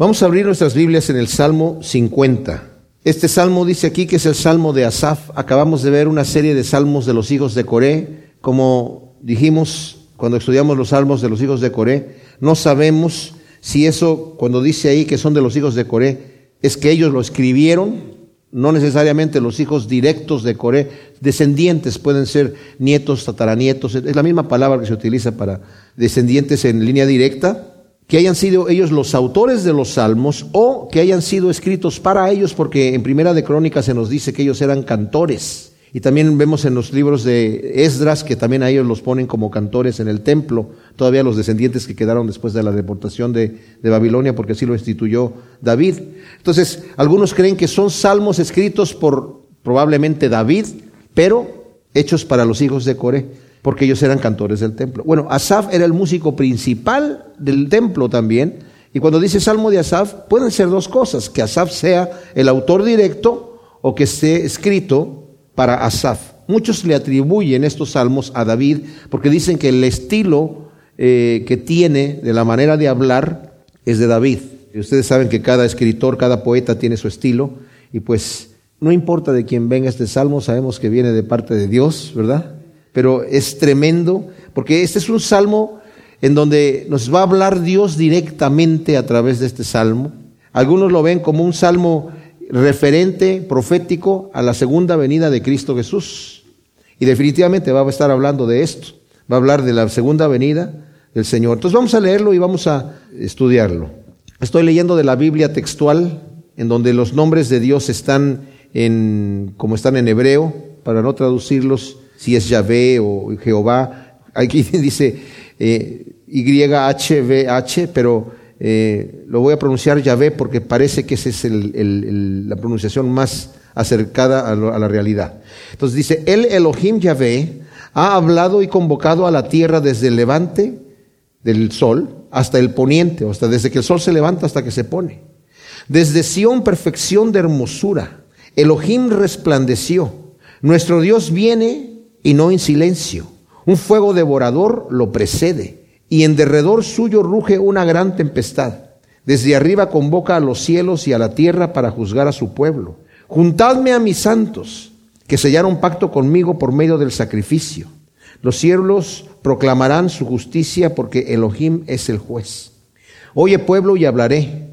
Vamos a abrir nuestras Biblias en el Salmo 50. Este salmo dice aquí que es el salmo de Asaf. Acabamos de ver una serie de salmos de los hijos de Coré. Como dijimos cuando estudiamos los salmos de los hijos de Coré, no sabemos si eso, cuando dice ahí que son de los hijos de Coré, es que ellos lo escribieron no necesariamente los hijos directos de Coré, descendientes pueden ser nietos, tataranietos, es la misma palabra que se utiliza para descendientes en línea directa, que hayan sido ellos los autores de los salmos o que hayan sido escritos para ellos, porque en Primera de Crónicas se nos dice que ellos eran cantores. Y también vemos en los libros de Esdras que también a ellos los ponen como cantores en el templo, todavía los descendientes que quedaron después de la deportación de, de, Babilonia, porque así lo instituyó David. Entonces, algunos creen que son salmos escritos por probablemente David, pero hechos para los hijos de Coré, porque ellos eran cantores del templo. Bueno, Asaf era el músico principal del templo también, y cuando dice salmo de Asaf, pueden ser dos cosas, que Asaf sea el autor directo o que esté escrito para Asaf. Muchos le atribuyen estos salmos a David porque dicen que el estilo eh, que tiene de la manera de hablar es de David. Y ustedes saben que cada escritor, cada poeta tiene su estilo y pues no importa de quién venga este salmo, sabemos que viene de parte de Dios, ¿verdad? Pero es tremendo porque este es un salmo en donde nos va a hablar Dios directamente a través de este salmo. Algunos lo ven como un salmo referente profético a la segunda venida de Cristo Jesús. Y definitivamente va a estar hablando de esto. Va a hablar de la segunda venida del Señor. Entonces vamos a leerlo y vamos a estudiarlo. Estoy leyendo de la Biblia textual, en donde los nombres de Dios están en, como están en hebreo, para no traducirlos si es Yahvé o Jehová. Aquí dice eh, YHVH, pero eh, lo voy a pronunciar Yahvé porque parece que esa es la pronunciación más acercada a, la realidad. Entonces dice, el Elohim Yahvé ha hablado y convocado a la tierra desde el levante del sol hasta el poniente, hasta desde que el sol se levanta hasta que se pone. Desde Sión, perfección de hermosura. Elohim resplandeció. Nuestro Dios viene y no en silencio. Un fuego devorador lo precede y en derredor suyo ruge una gran tempestad. Desde arriba convoca a los cielos y a la tierra para juzgar a su pueblo. Juntadme a mis santos, que sellaron pacto conmigo por medio del sacrificio. Los cielos proclamarán su justicia porque Elohim es el juez. Oye pueblo y hablaré.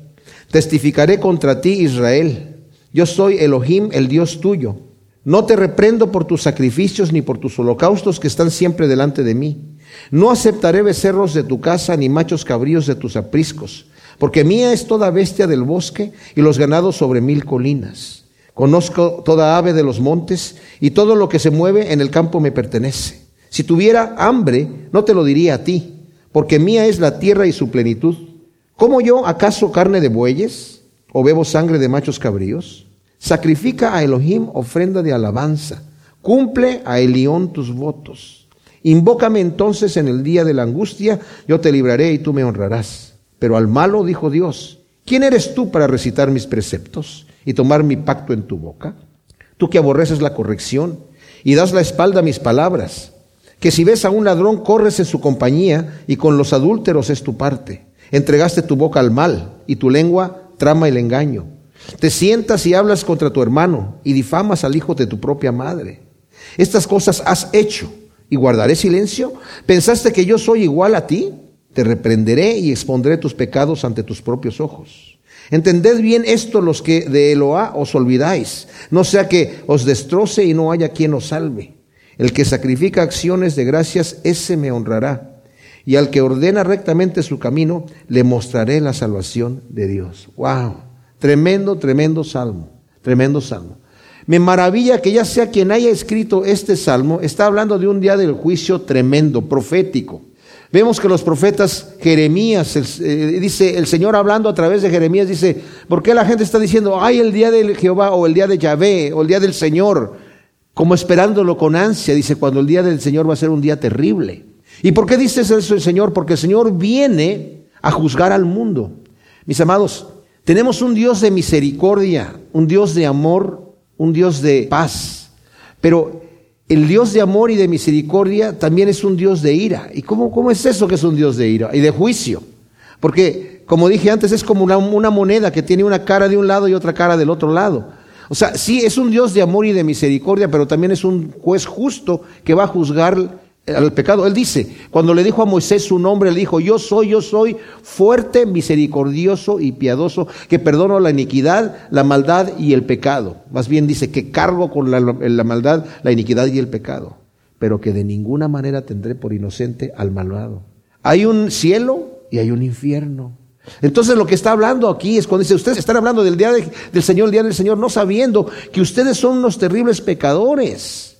Testificaré contra ti, Israel. Yo soy Elohim, el Dios tuyo. No te reprendo por tus sacrificios ni por tus holocaustos que están siempre delante de mí. No aceptaré becerros de tu casa ni machos cabríos de tus apriscos, porque mía es toda bestia del bosque y los ganados sobre mil colinas. Conozco toda ave de los montes y todo lo que se mueve en el campo me pertenece. Si tuviera hambre, no te lo diría a ti, porque mía es la tierra y su plenitud. ¿Cómo yo acaso carne de bueyes o bebo sangre de machos cabríos? Sacrifica a Elohim ofrenda de alabanza. Cumple a Elión tus votos. Invócame entonces en el día de la angustia, yo te libraré y tú me honrarás. Pero al malo dijo Dios, ¿quién eres tú para recitar mis preceptos y tomar mi pacto en tu boca? Tú que aborreces la corrección y das la espalda a mis palabras, que si ves a un ladrón corres en su compañía y con los adúlteros es tu parte. Entregaste tu boca al mal y tu lengua trama el engaño. Te sientas y hablas contra tu hermano y difamas al hijo de tu propia madre. Estas cosas has hecho y guardaré silencio? ¿Pensaste que yo soy igual a ti? Te reprenderé y expondré tus pecados ante tus propios ojos. Entended bien esto los que de Eloá os olvidáis, no sea que os destroce y no haya quien os salve. El que sacrifica acciones de gracias, ese me honrará. Y al que ordena rectamente su camino, le mostraré la salvación de Dios. ¡Wow! Tremendo, tremendo salmo. Tremendo salmo. Me maravilla que ya sea quien haya escrito este salmo, está hablando de un día del juicio tremendo, profético. Vemos que los profetas, Jeremías, eh, dice, el Señor hablando a través de Jeremías, dice, ¿por qué la gente está diciendo, ay, el día de Jehová, o el día de Yahvé, o el día del Señor? Como esperándolo con ansia, dice, cuando el día del Señor va a ser un día terrible. ¿Y por qué dice eso el Señor? Porque el Señor viene a juzgar al mundo. Mis amados, tenemos un Dios de misericordia, un Dios de amor, un Dios de paz. Pero el Dios de amor y de misericordia también es un Dios de ira. ¿Y cómo, cómo es eso que es un Dios de ira y de juicio? Porque como dije antes, es como una, una moneda que tiene una cara de un lado y otra cara del otro lado. O sea, sí es un Dios de amor y de misericordia, pero también es un juez justo que va a juzgar al pecado. Él dice, cuando le dijo a Moisés su nombre, le dijo, yo soy, yo soy fuerte, misericordioso y piadoso, que perdono la iniquidad, la maldad y el pecado. Más bien dice que cargo con la, la maldad, la iniquidad y el pecado, pero que de ninguna manera tendré por inocente al malvado. Hay un cielo y hay un infierno. Entonces lo que está hablando aquí es cuando dice, ustedes están hablando del día del Señor, el día del Señor, no sabiendo que ustedes son unos terribles pecadores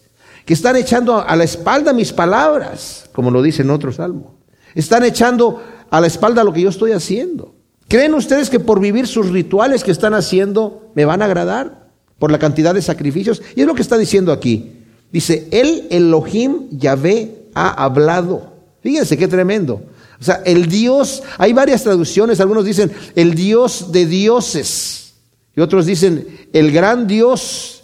que están echando a la espalda mis palabras, como lo dice en otro salmo. Están echando a la espalda lo que yo estoy haciendo. ¿Creen ustedes que por vivir sus rituales que están haciendo me van a agradar? Por la cantidad de sacrificios. Y es lo que está diciendo aquí. Dice, el Elohim Yahvé ha hablado. Fíjense qué tremendo. O sea, el Dios, hay varias traducciones, algunos dicen el Dios de dioses. Y otros dicen el gran Dios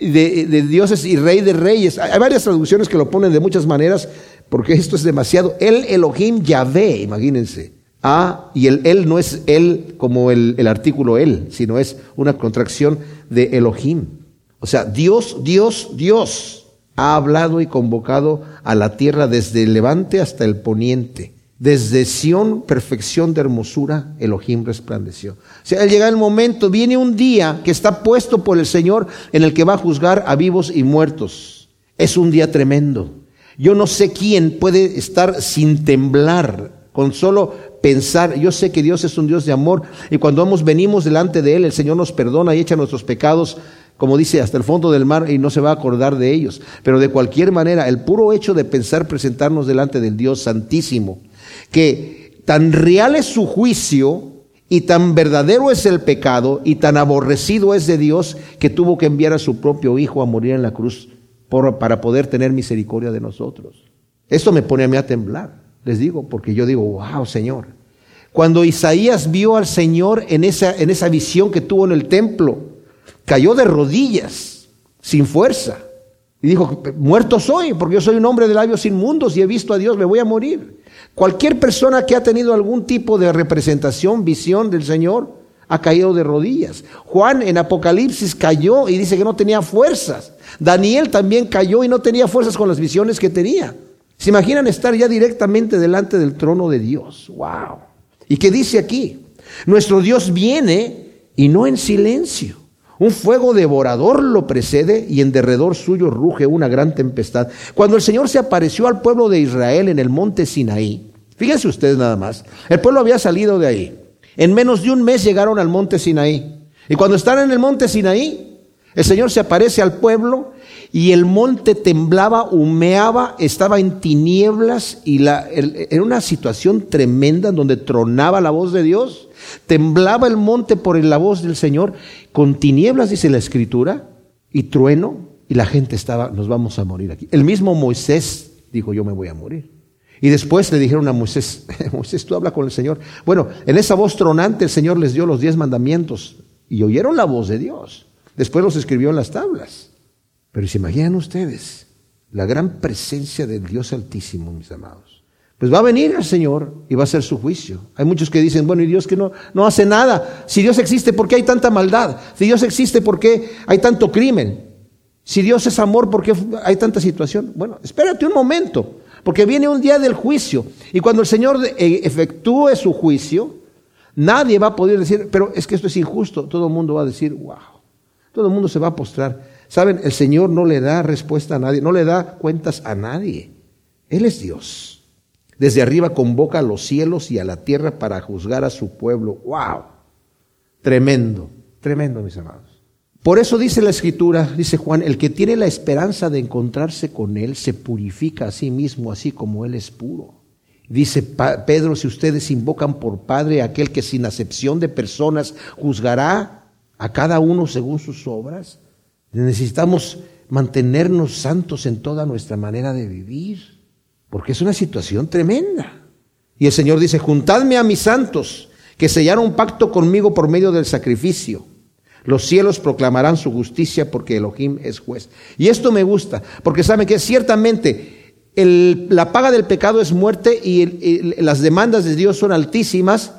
de, dioses y rey de reyes. Hay varias traducciones que lo ponen de muchas maneras, porque esto es demasiado. El Elohim Yahvé, imagínense. Ah, y el él no es él como el, el artículo él, sino es una contracción de Elohim. O sea, Dios, Dios, Dios ha hablado y convocado a la tierra desde el levante hasta el poniente. Desde Sión, perfección de hermosura, Elohim resplandeció. O sea, llega el momento, viene un día que está puesto por el Señor en el que va a juzgar a vivos y muertos. Es un día tremendo. Yo no sé quién puede estar sin temblar, con solo pensar. Yo sé que Dios es un Dios de amor y cuando vamos, venimos delante de Él, el Señor nos perdona y echa nuestros pecados como dice, hasta el fondo del mar y no se va a acordar de ellos. Pero de cualquier manera, el puro hecho de pensar presentarnos delante del Dios Santísimo, que tan real es su juicio y tan verdadero es el pecado y tan aborrecido es de Dios que tuvo que enviar a su propio Hijo a morir en la cruz para poder tener misericordia de nosotros. Esto me pone a mí a temblar, les digo, porque yo digo, wow, Señor. Cuando Isaías vio al Señor en esa, en esa visión que tuvo en el templo, cayó de rodillas, sin fuerza, y dijo, muerto soy, porque yo soy un hombre de labios inmundos y he visto a Dios, me voy a morir. Cualquier persona que ha tenido algún tipo de representación, visión del Señor, ha caído de rodillas. Juan en Apocalipsis cayó y dice que no tenía fuerzas. Daniel también cayó y no tenía fuerzas con las visiones que tenía. ¿Se imaginan estar ya directamente delante del trono de Dios? ¡Wow! ¿Y qué dice aquí? Nuestro Dios viene y no en silencio. Un fuego devorador lo precede y en derredor suyo ruge una gran tempestad. Cuando el Señor se apareció al pueblo de Israel en el monte Sinaí, fíjense ustedes nada más, el pueblo había salido de ahí. En menos de un mes llegaron al monte Sinaí. Y cuando están en el monte Sinaí, el Señor se aparece al pueblo y el monte temblaba, humeaba, estaba en tinieblas y la, era una situación tremenda en donde tronaba la voz de Dios. Temblaba el monte por la voz del Señor, con tinieblas, dice la Escritura, y trueno, y la gente estaba, nos vamos a morir aquí. El mismo Moisés dijo, yo me voy a morir. Y después le dijeron a Moisés, Moisés, tú habla con el Señor. Bueno, en esa voz tronante el Señor les dio los diez mandamientos y oyeron la voz de Dios. Después los escribió en las tablas. Pero se imaginan ustedes la gran presencia del Dios Altísimo, mis amados. Pues va a venir el Señor y va a hacer su juicio. Hay muchos que dicen, bueno, ¿y Dios que no, no hace nada? Si Dios existe, ¿por qué hay tanta maldad? Si Dios existe, ¿por qué hay tanto crimen? Si Dios es amor, ¿por qué hay tanta situación? Bueno, espérate un momento, porque viene un día del juicio. Y cuando el Señor eh, efectúe su juicio, nadie va a poder decir, pero es que esto es injusto. Todo el mundo va a decir, wow. Todo el mundo se va a postrar. Saben, el Señor no le da respuesta a nadie, no le da cuentas a nadie. Él es Dios. Desde arriba convoca a los cielos y a la tierra para juzgar a su pueblo. ¡Wow! Tremendo, tremendo, mis amados. Por eso dice la escritura, dice Juan, el que tiene la esperanza de encontrarse con Él se purifica a sí mismo, así como Él es puro. Dice Pedro, si ustedes invocan por Padre aquel que sin acepción de personas juzgará a cada uno según sus obras, necesitamos mantenernos santos en toda nuestra manera de vivir. Porque es una situación tremenda. Y el Señor dice, juntadme a mis santos, que sellaron un pacto conmigo por medio del sacrificio. Los cielos proclamarán su justicia porque Elohim es juez. Y esto me gusta, porque saben que ciertamente la paga del pecado es muerte y las demandas de Dios son altísimas,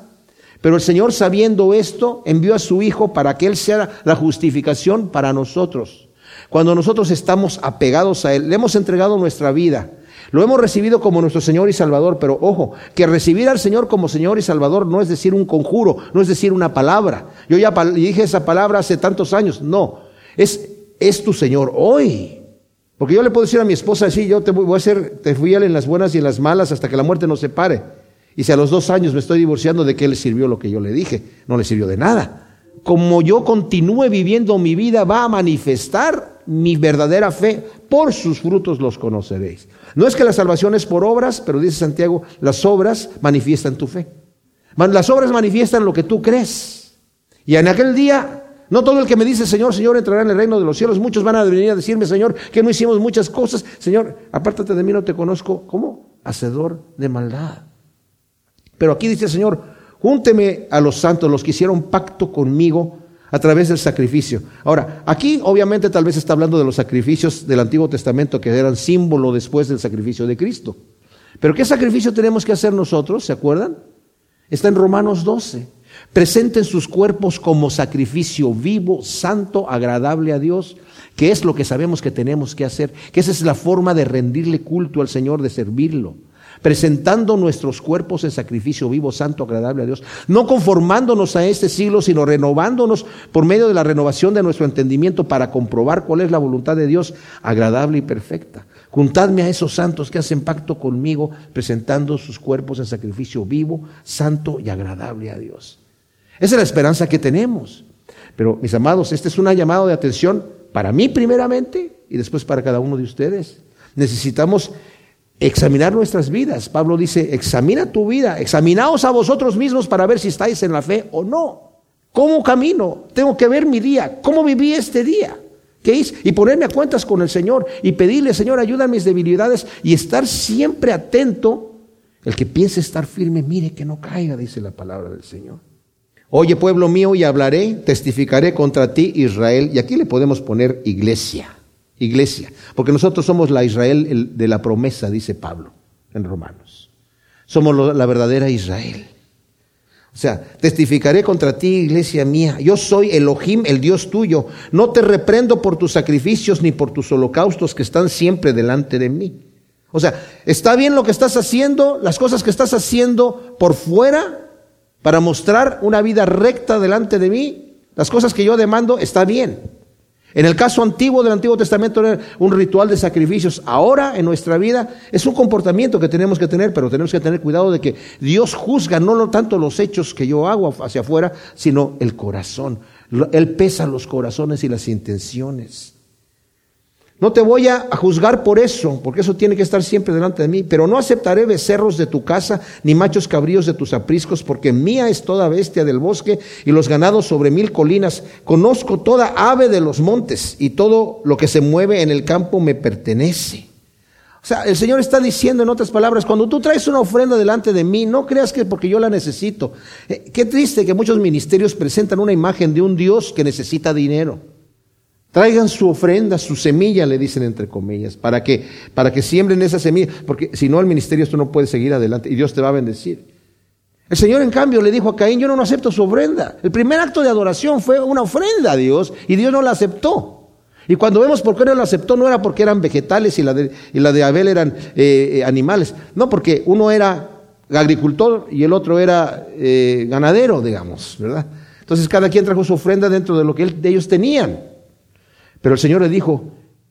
Pero el Señor, sabiendo esto, envió a su Hijo para que Él sea la justificación para nosotros. Cuando nosotros estamos apegados a Él, le hemos entregado nuestra vida, lo hemos recibido como nuestro Señor y Salvador, pero ojo, que recibir al Señor como Señor y Salvador no es decir un conjuro, no es decir una palabra. Yo ya dije esa palabra hace tantos años, no, es, es tu Señor hoy. Porque yo le puedo decir a mi esposa, sí, yo te voy a hacer, te fui en las buenas y en las malas hasta que la muerte nos separe. Y si a los dos años me estoy divorciando, ¿de qué le sirvió lo que yo le dije? No le sirvió de nada. Como yo continúe viviendo mi vida, va a manifestar mi verdadera fe. Por sus frutos los conoceréis. No es que la salvación es por obras, pero dice Santiago, las obras manifiestan tu fe. Las obras manifiestan lo que tú crees. Y en aquel día no todo el que me dice, Señor, Señor, entrará en el reino de los cielos. Muchos van a venir a decirme, Señor, que no hicimos muchas cosas. Señor, apártate de mí, no te conozco. ¿Cómo? Hacedor de maldad. Pero aquí dice el Señor, júnteme a los santos, los que hicieron pacto conmigo a través del sacrificio. Ahora, aquí obviamente tal vez está hablando de los sacrificios del Antiguo Testamento que eran símbolo después del sacrificio de Cristo. Pero ¿qué sacrificio tenemos que hacer nosotros? ¿Se acuerdan? Está en Romanos 12. Presenten sus cuerpos como sacrificio vivo, santo, agradable a Dios, que es lo que sabemos que tenemos que hacer, que esa es la forma de rendirle culto al Señor, de servirlo. Presentando nuestros cuerpos en sacrificio vivo, santo, agradable a Dios. No conformándonos a este siglo, sino renovándonos por medio de la renovación de nuestro entendimiento para comprobar cuál es la voluntad de Dios, agradable y perfecta. Juntadme a esos santos que hacen pacto conmigo, presentando sus cuerpos en sacrificio vivo, santo y agradable a Dios. Esa es la esperanza que tenemos. Pero, mis amados, este es una llamada de atención para mí primeramente y después para cada uno de ustedes. Necesitamos examinar nuestras vidas. Pablo dice, examina tu vida, examinaos a vosotros mismos para ver si estáis en la fe o no. ¿Cómo camino? Tengo que ver mi día. ¿Cómo viví este día? ¿Qué hice? Y ponerme a cuentas con el Señor y pedirle, Señor, ayuda a mis debilidades y estar siempre atento. El que piense estar firme, mire que no caiga, dice la palabra del Señor. Oye, pueblo mío, y hablaré, testificaré contra ti, Israel. Y aquí le podemos poner iglesia, iglesia, porque nosotros somos la Israel de la promesa, dice Pablo en Romanos. Somos la verdadera Israel. O sea, testificaré contra ti, iglesia mía. Yo soy Elohim, el Dios tuyo. No te reprendo por tus sacrificios ni por tus holocaustos que están siempre delante de mí. O sea, está bien lo que estás haciendo, las cosas que estás haciendo por fuera, para mostrar una vida recta delante de mí, las cosas que yo demando, está bien. En el caso antiguo del Antiguo Testamento era un ritual de sacrificios. Ahora en nuestra vida es un comportamiento que tenemos que tener, pero tenemos que tener cuidado de que Dios juzga no tanto los hechos que yo hago hacia afuera, sino el corazón. Él pesa los corazones y las intenciones. No te voy a juzgar por eso, porque eso tiene que estar siempre delante de mí, pero no aceptaré becerros de tu casa, ni machos cabríos de tus apriscos, porque mía es toda bestia del bosque y los ganados sobre mil colinas. Conozco toda ave de los montes y todo lo que se mueve en el campo me pertenece. O sea, el Señor está diciendo en otras palabras, cuando tú traes una ofrenda delante de mí, no creas que porque yo la necesito. Eh, qué triste que muchos ministerios presentan una imagen de un Dios que necesita dinero. Traigan su ofrenda, su semilla, le dicen entre comillas, para que, para que siembren esa semilla, porque si no el ministerio esto no puede seguir adelante y Dios te va a bendecir. El Señor en cambio le dijo a Caín, yo no acepto su ofrenda. El primer acto de adoración fue una ofrenda a Dios y Dios no la aceptó. Y cuando vemos por qué no la aceptó, no era porque eran vegetales y la de, y la de Abel eran eh, eh, animales, no, porque uno era agricultor y el otro era eh, ganadero, digamos, ¿verdad? Entonces cada quien trajo su ofrenda dentro de lo que ellos tenían. Pero el Señor le dijo,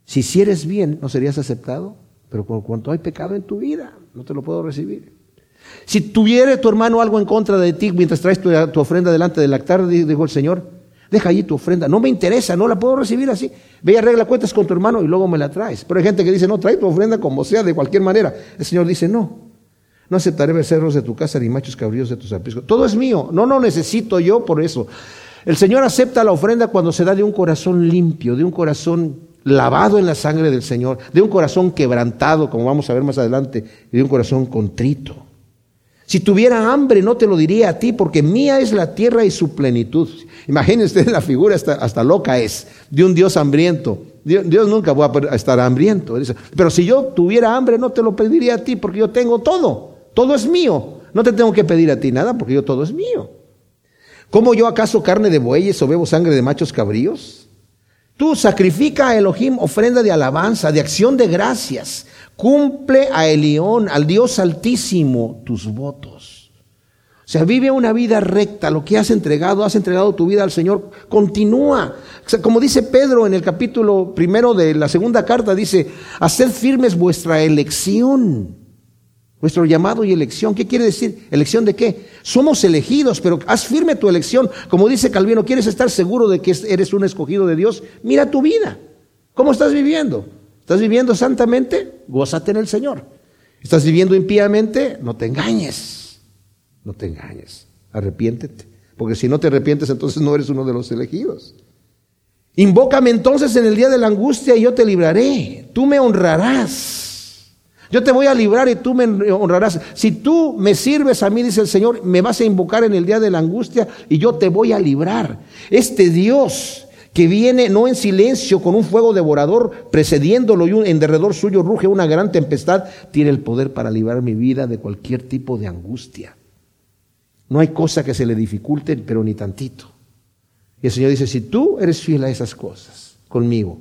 si hicieres bien, no serías aceptado, pero por cuanto hay pecado en tu vida, no te lo puedo recibir. Si tuviere tu hermano algo en contra de ti mientras traes tu, ofrenda delante del altar, dijo el Señor, deja allí tu ofrenda. No me interesa, no la puedo recibir así. Ve y arregla cuentas con tu hermano y luego me la traes. Pero hay gente que dice, no, trae tu ofrenda como sea, de cualquier manera. El Señor dice, no. No aceptaré becerros de tu casa ni machos cabríos de tus apriscos. Todo es mío. No, no necesito yo por eso. El Señor acepta la ofrenda cuando se da de un corazón limpio, de un corazón lavado en la sangre del Señor, de un corazón quebrantado, como vamos a ver más adelante, y de un corazón contrito. Si tuviera hambre, no te lo diría a ti, porque mía es la tierra y su plenitud. Imagínense la figura, hasta, loca es, de un Dios hambriento. Dios, Dios, nunca va a estar hambriento. Pero si yo tuviera hambre, no te lo pediría a ti, porque yo tengo todo. Todo es mío. No te tengo que pedir a ti nada, porque yo todo es mío. ¿Como yo acaso carne de bueyes o bebo sangre de machos cabríos? Tú sacrifica a Elohim ofrenda de alabanza, de acción de gracias. Cumple a Elión, al Dios altísimo, tus votos. O sea, vive una vida recta, lo que has entregado, has entregado tu vida al Señor, continúa. Como dice Pedro en el capítulo primero de la segunda carta, dice, haced firmes vuestra elección. Nuestro llamado y elección, ¿qué quiere decir? ¿Elección de qué? Somos elegidos, pero haz firme tu elección. Como dice Calvino, ¿quieres estar seguro de que eres un escogido de Dios? Mira tu vida. ¿Cómo estás viviendo? ¿Estás viviendo santamente? Gózate en el Señor. ¿Estás viviendo impíamente? No te engañes. No te engañes. Arrepiéntete. Porque si no te arrepientes, entonces no eres uno de los elegidos. Invócame entonces en el día de la angustia y yo te libraré. Tú me honrarás. Yo te voy a librar y tú me honrarás. Si tú me sirves a mí, dice el Señor, me vas a invocar en el día de la angustia y yo te voy a librar. Este Dios que viene no en silencio con un fuego devorador precediéndolo y en derredor suyo ruge una gran tempestad, tiene el poder para librar mi vida de cualquier tipo de angustia. No hay cosa que se le dificulte, pero ni tantito. Y el Señor dice, si tú eres fiel a esas cosas conmigo,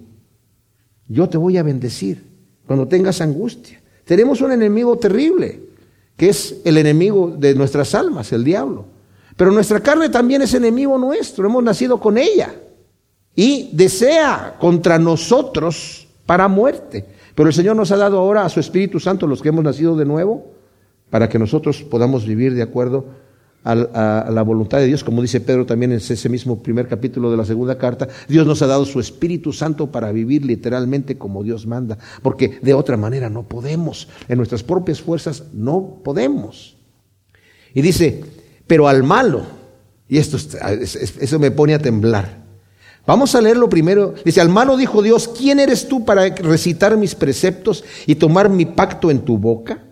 yo te voy a bendecir cuando tengas angustia. Tenemos un enemigo terrible, que es el enemigo de nuestras almas, el diablo. Pero nuestra carne también es enemigo nuestro, hemos nacido con ella. Y desea contra nosotros para muerte. Pero el Señor nos ha dado ahora a su Espíritu Santo, los que hemos nacido de nuevo, para que nosotros podamos vivir de acuerdo a, la voluntad de Dios, como dice Pedro también en ese mismo primer capítulo de la segunda carta, Dios nos ha dado su Espíritu Santo para vivir literalmente como Dios manda, porque de otra manera no podemos, en nuestras propias fuerzas no podemos. Y dice, pero al malo, y esto eso me pone a temblar. Vamos a leerlo primero. Dice, al malo dijo Dios, ¿quién eres tú para recitar mis preceptos y tomar mi pacto en tu boca?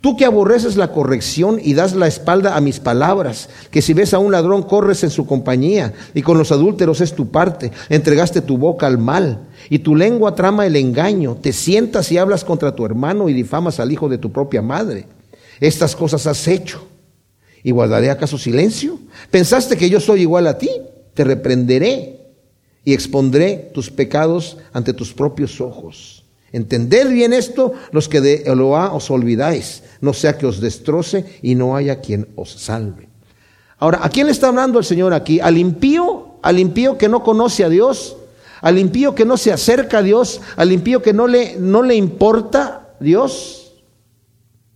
Tú que aborreces la corrección y das la espalda a mis palabras, que si ves a un ladrón corres en su compañía y con los adúlteros es tu parte, entregaste tu boca al mal y tu lengua trama el engaño, te sientas y hablas contra tu hermano y difamas al hijo de tu propia madre. Estas cosas has hecho. ¿Y guardaré acaso silencio? ¿Pensaste que yo soy igual a ti? Te reprenderé y expondré tus pecados ante tus propios ojos. Entended bien esto los que de Eloá os olvidáis, no sea que os destroce y no haya quien os salve. Ahora, ¿a quién le está hablando el Señor aquí? ¿Al impío? ¿Al impío que no conoce a Dios? ¿Al impío que no se acerca a Dios? ¿Al impío que no le, no le importa Dios?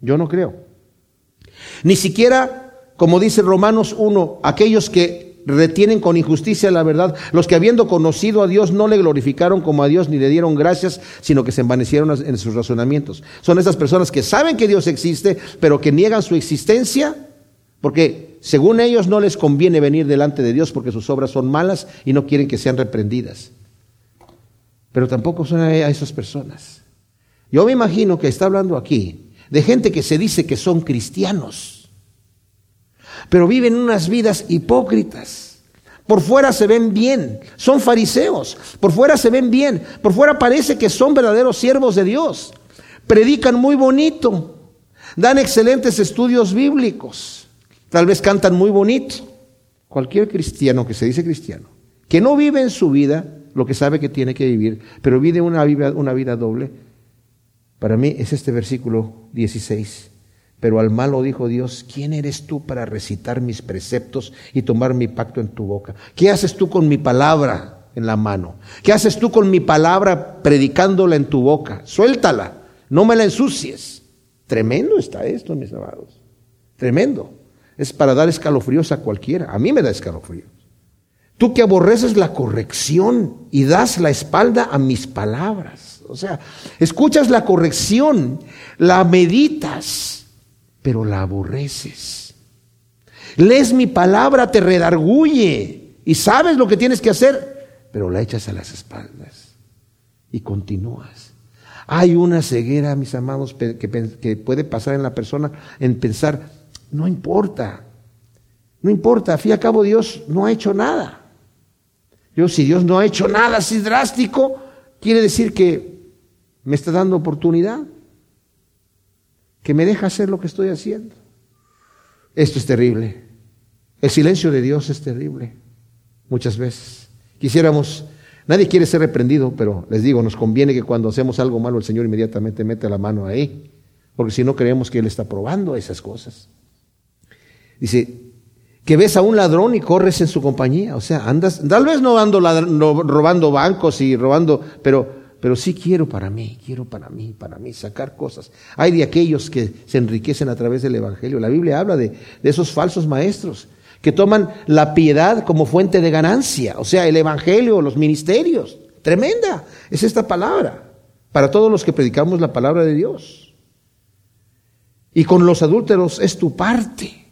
Yo no creo. Ni siquiera, como dice Romanos 1, aquellos que retienen con injusticia la verdad, los que habiendo conocido a Dios no le glorificaron como a Dios ni le dieron gracias, sino que se envanecieron en sus razonamientos. Son esas personas que saben que Dios existe, pero que niegan su existencia, porque según ellos no les conviene venir delante de Dios porque sus obras son malas y no quieren que sean reprendidas. Pero tampoco son a esas personas. Yo me imagino que está hablando aquí de gente que se dice que son cristianos pero viven unas vidas hipócritas. Por fuera se ven bien, son fariseos, por fuera se ven bien, por fuera parece que son verdaderos siervos de Dios. Predican muy bonito, dan excelentes estudios bíblicos, tal vez cantan muy bonito. Cualquier cristiano que se dice cristiano, que no vive en su vida lo que sabe que tiene que vivir, pero vive una vida, una vida doble, para mí es este versículo 16. Pero al malo dijo Dios, ¿quién eres tú para recitar mis preceptos y tomar mi pacto en tu boca? ¿Qué haces tú con mi palabra en la mano? ¿Qué haces tú con mi palabra predicándola en tu boca? Suéltala, no me la ensucies. Tremendo está esto, mis amados. Tremendo. Es para dar escalofríos a cualquiera. A mí me da escalofríos. Tú que aborreces la corrección y das la espalda a mis palabras. O sea, escuchas la corrección, la meditas pero la aborreces. Lees mi palabra, te redarguye y sabes lo que tienes que hacer, pero la echas a las espaldas y continúas. Hay una ceguera, mis amados, que, puede pasar en la persona en pensar, no importa, no importa, a fin y a cabo Dios no ha hecho nada. Yo, si Dios no ha hecho nada así drástico, quiere decir que me está dando oportunidad que me deja hacer lo que estoy haciendo. Esto es terrible. El silencio de Dios es terrible, muchas veces. Quisiéramos, nadie quiere ser reprendido, pero les digo, nos conviene que cuando hacemos algo malo el Señor inmediatamente mete la mano ahí, porque si no creemos que Él está probando esas cosas. Dice, que ves a un ladrón y corres en su compañía, o sea, andas, tal vez no ando robando bancos y robando, pero pero sí quiero para mí, quiero para mí, para mí, sacar cosas. Hay de aquellos que se enriquecen a través del Evangelio. La Biblia habla de, esos falsos maestros que toman la piedad como fuente de ganancia, o sea, el Evangelio, los ministerios. Tremenda es esta palabra para todos los que predicamos la palabra de Dios. Y con los adúlteros es tu parte.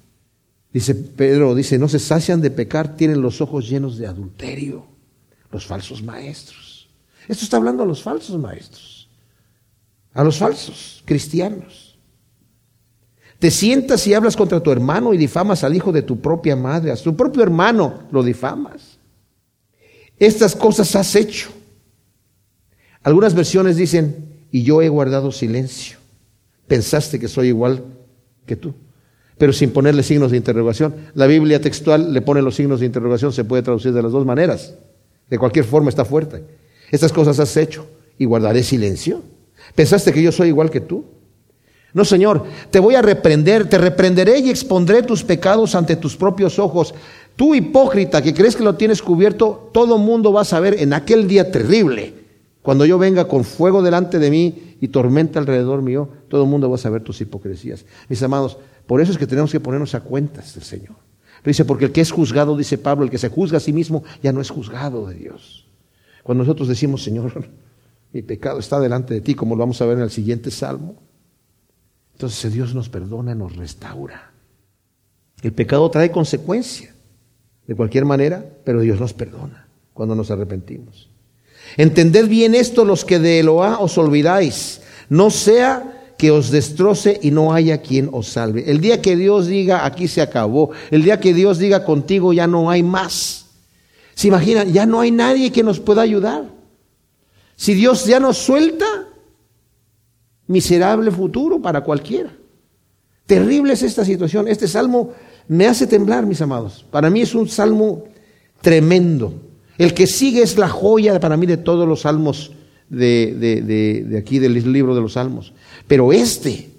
Dice Pedro, dice, no se sacian de pecar, tienen los ojos llenos de adulterio, los falsos maestros. Esto está hablando a los falsos maestros, a los falsos cristianos. Te sientas y hablas contra tu hermano y difamas al hijo de tu propia madre, a tu propio hermano lo difamas. Estas cosas has hecho. Algunas versiones dicen, y yo he guardado silencio. Pensaste que soy igual que tú, pero sin ponerle signos de interrogación. La Biblia textual le pone los signos de interrogación, se puede traducir de las dos maneras. De cualquier forma está fuerte. Estas cosas has hecho y guardaré silencio. ¿Pensaste que yo soy igual que tú? No, Señor, te voy a reprender, te reprenderé y expondré tus pecados ante tus propios ojos. Tú hipócrita que crees que lo tienes cubierto, todo mundo va a saber en aquel día terrible, cuando yo venga con fuego delante de mí y tormenta alrededor mío, todo el mundo va a saber tus hipocresías. Mis amados, por eso es que tenemos que ponernos a cuentas del Señor. Lo dice, porque el que es juzgado, dice Pablo, el que se juzga a sí mismo, ya no es juzgado de Dios. Cuando nosotros decimos, Señor, mi pecado está delante de ti, como lo vamos a ver en el siguiente salmo, entonces Dios nos perdona, nos restaura. El pecado trae consecuencia, de cualquier manera, pero Dios nos perdona cuando nos arrepentimos. Entended bien esto los que de Eloá os olvidáis, no sea que os destroce y no haya quien os salve. El día que Dios diga, aquí se acabó, el día que Dios diga contigo, ya no hay más. ¿Se imaginan? Ya no hay nadie que nos pueda ayudar. Si Dios ya nos suelta, miserable futuro para cualquiera. Terrible es esta situación. Este salmo me hace temblar, mis amados. Para mí es un salmo tremendo. El que sigue es la joya para mí de todos los salmos de, de, aquí del libro de los salmos. Pero este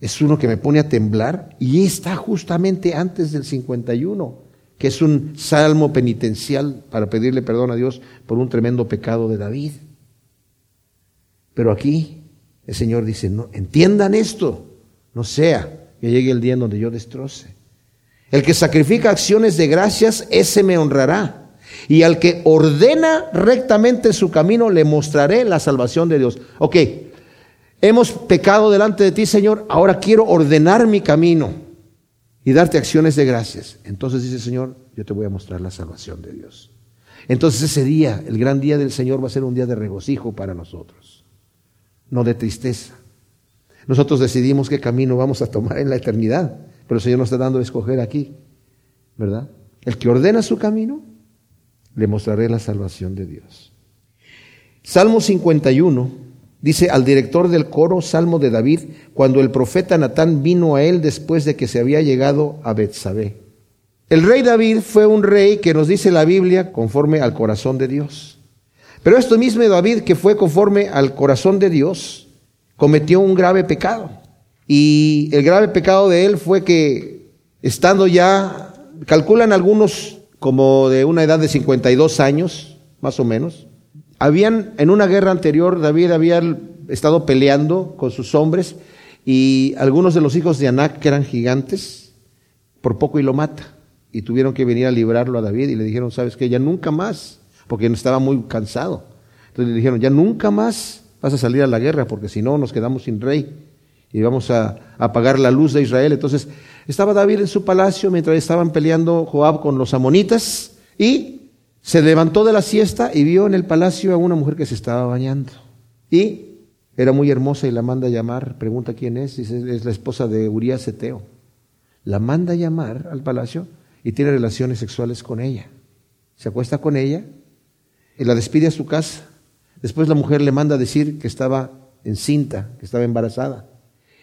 es uno que me pone a temblar y está justamente antes del 51 que es un salmo penitencial para pedirle perdón a Dios por un tremendo pecado de David. Pero aquí el Señor dice, no, entiendan esto, no sea que llegue el día en donde yo destroce. El que sacrifica acciones de gracias, ese me honrará. Y al que ordena rectamente su camino, le mostraré la salvación de Dios. Ok, hemos pecado delante de ti, Señor, ahora quiero ordenar mi camino y darte acciones de gracias. Entonces dice Señor, yo te voy a mostrar la salvación de Dios. Entonces ese día, el gran día del Señor va a ser un día de regocijo para nosotros, no de tristeza. Nosotros decidimos qué camino vamos a tomar en la eternidad, pero el Señor nos está dando a escoger aquí, ¿verdad? El que ordena su camino, le mostraré la salvación de Dios. Salmo 51 Dice al director del coro, Salmo de David, cuando el profeta Natán vino a él después de que se había llegado a Betsabé. El rey David fue un rey que nos dice la Biblia conforme al corazón de Dios. Pero esto mismo David, que fue conforme al corazón de Dios, cometió un grave pecado. Y el grave pecado de él fue que, estando ya, calculan algunos como de una edad de 52 años, más o menos, habían, en una guerra anterior, David había estado peleando con sus hombres y algunos de los hijos de Anac, que eran gigantes, por poco y lo mata. Y tuvieron que venir a librarlo a David y le dijeron, ¿sabes qué? Ya nunca más, porque estaba muy cansado. Entonces le dijeron, ya nunca más vas a salir a la guerra, porque si no nos quedamos sin rey y vamos a apagar la luz de Israel. Entonces estaba David en su palacio mientras estaban peleando Joab con los amonitas y se levantó de la siesta y vio en el palacio a una mujer que se estaba bañando. Y era muy hermosa y la manda a llamar. Pregunta quién es. Dice, es la esposa de Urias Eteo. La manda a llamar al palacio y tiene relaciones sexuales con ella. Se acuesta con ella y la despide a su casa. Después la mujer le manda a decir que estaba encinta, que estaba embarazada.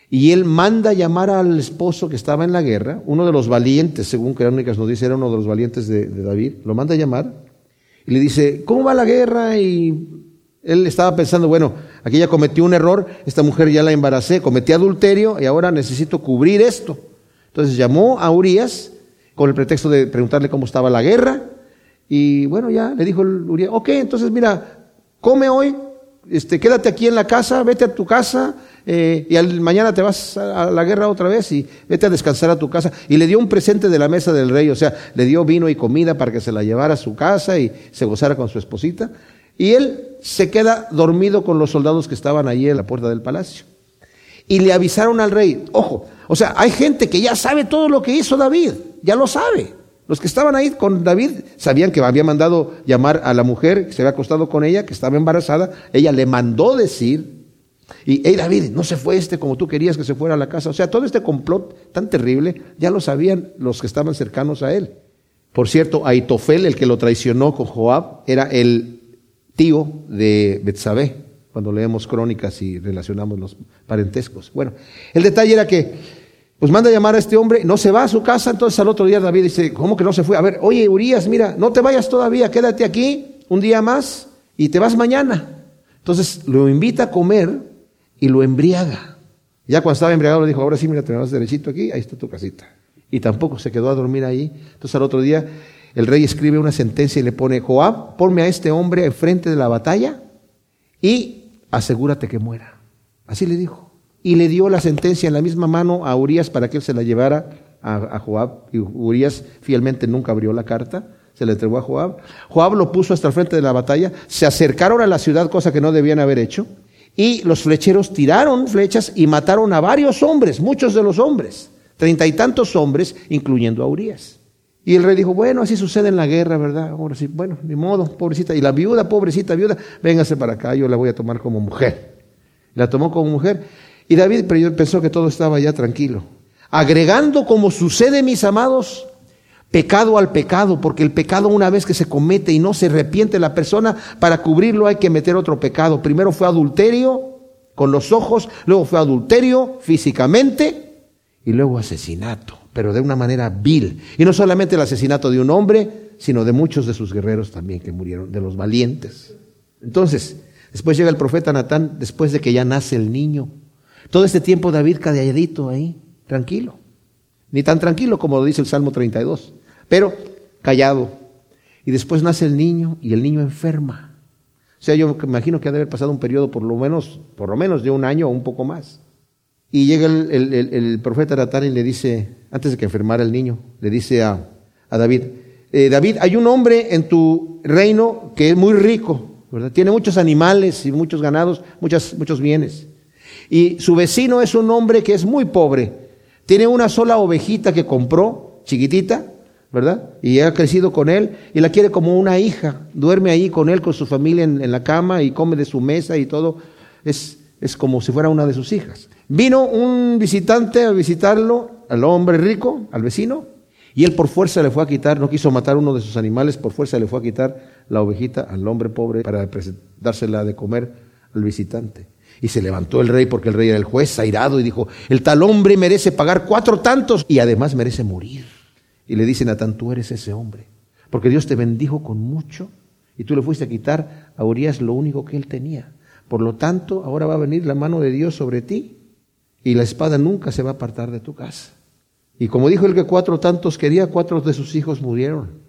Y él manda llamar al esposo que estaba en la guerra, uno de los valientes, según Crónicas nos dice, era uno de los valientes de, de David, lo manda a llamar y le dice, ¿cómo va la guerra? Y él estaba pensando, bueno, aquí ya cometió un error, esta mujer ya la embaracé, cometí adulterio y ahora necesito cubrir esto. Entonces llamó a Urias con el pretexto de preguntarle cómo estaba la guerra y bueno, ya le dijo Urias, ok, entonces mira, come hoy, este, quédate aquí en la casa, vete a tu casa, eh, y al, mañana te vas a, la guerra otra vez y vete a descansar a tu casa. Y le dio un presente de la mesa del rey, o sea, le dio vino y comida para que se la llevara a su casa y se gozara con su esposita. Y él se queda dormido con los soldados que estaban allí en la puerta del palacio. Y le avisaron al rey, ojo, o sea, hay gente que ya sabe todo lo que hizo David, ya lo sabe. Los que estaban ahí con David sabían que había mandado llamar a la mujer que se había acostado con ella, que estaba embarazada. Ella le mandó decir y, hey David, no se fue este como tú querías que se fuera a la casa. O sea, todo este complot tan terrible ya lo sabían los que estaban cercanos a él. Por cierto, Aitofel, el que lo traicionó con Joab, era el tío de Betsabé, cuando leemos crónicas y relacionamos los parentescos. Bueno, el detalle era que, pues manda a llamar a este hombre, no se va a su casa, entonces al otro día David dice, ¿cómo que no se fue? A ver, oye, Urias, mira, no te vayas todavía, quédate aquí un día más y te vas mañana. Entonces lo invita a comer y lo embriaga. Ya cuando estaba embriagado le dijo, ahora sí, mira, te vas derechito aquí, ahí está tu casita. Y tampoco se quedó a dormir ahí. Entonces al otro día el rey escribe una sentencia y le pone, Joab, ponme a este hombre enfrente de la batalla y asegúrate que muera. Así le dijo. Y le dio la sentencia en la misma mano a Urias para que él se la llevara a, Joab. Y Urias fielmente nunca abrió la carta, se la entregó a Joab. Joab lo puso hasta el frente de la batalla, se acercaron a la ciudad, cosa que no debían haber hecho. Y los flecheros tiraron flechas y mataron a varios hombres, muchos de los hombres, treinta y tantos hombres, incluyendo a Urias. Y el rey dijo, bueno, así sucede en la guerra, ¿verdad? Ahora sí, bueno, ni modo, pobrecita. Y la viuda, pobrecita viuda, véngase para acá, yo la voy a tomar como mujer. La tomó como mujer. Y David pensó que todo estaba ya tranquilo. Agregando, como sucede, mis amados, pecado al pecado, porque el pecado una vez que se comete y no se arrepiente la persona, para cubrirlo hay que meter otro pecado. Primero fue adulterio con los ojos, luego fue adulterio físicamente y luego asesinato, pero de una manera vil. Y no solamente el asesinato de un hombre, sino de muchos de sus guerreros también que murieron, de los valientes. Entonces, después llega el profeta Natán, después de que ya nace el niño. Todo este tiempo David calladito ahí, tranquilo. Ni tan tranquilo como dice el Salmo 32 pero callado. Y después nace el niño y el niño enferma. O sea, yo me imagino que ha de haber pasado un periodo por lo menos, por lo menos de un año o un poco más. Y llega el, profeta Natán y le dice, antes de que enfermara el niño, le dice a, David, eh, David, hay un hombre en tu reino que es muy rico. Tiene muchos animales y muchos ganados, muchas, muchos bienes. Y su vecino es un hombre que es muy pobre. Tiene una sola ovejita que compró, chiquitita, ¿verdad? Y ha crecido con él y la quiere como una hija. Duerme ahí con él, con su familia en, la cama y come de su mesa y todo. Es, es como si fuera una de sus hijas. Vino un visitante a visitarlo, al hombre rico, al vecino, y él por fuerza le fue a quitar, no quiso matar uno de sus animales, por fuerza le fue a quitar la ovejita al hombre pobre para dársela de comer al visitante. Y se levantó el rey porque el rey era el juez, airado, y dijo, el tal hombre merece pagar cuatro tantos y además merece morir. Y le dice Natán, tú eres ese hombre, porque Dios te bendijo con mucho y tú le fuiste a quitar a Urias lo único que él tenía. Por lo tanto, ahora va a venir la mano de Dios sobre ti y la espada nunca se va a apartar de tu casa. Y como dijo el que cuatro tantos quería, cuatro de sus hijos murieron.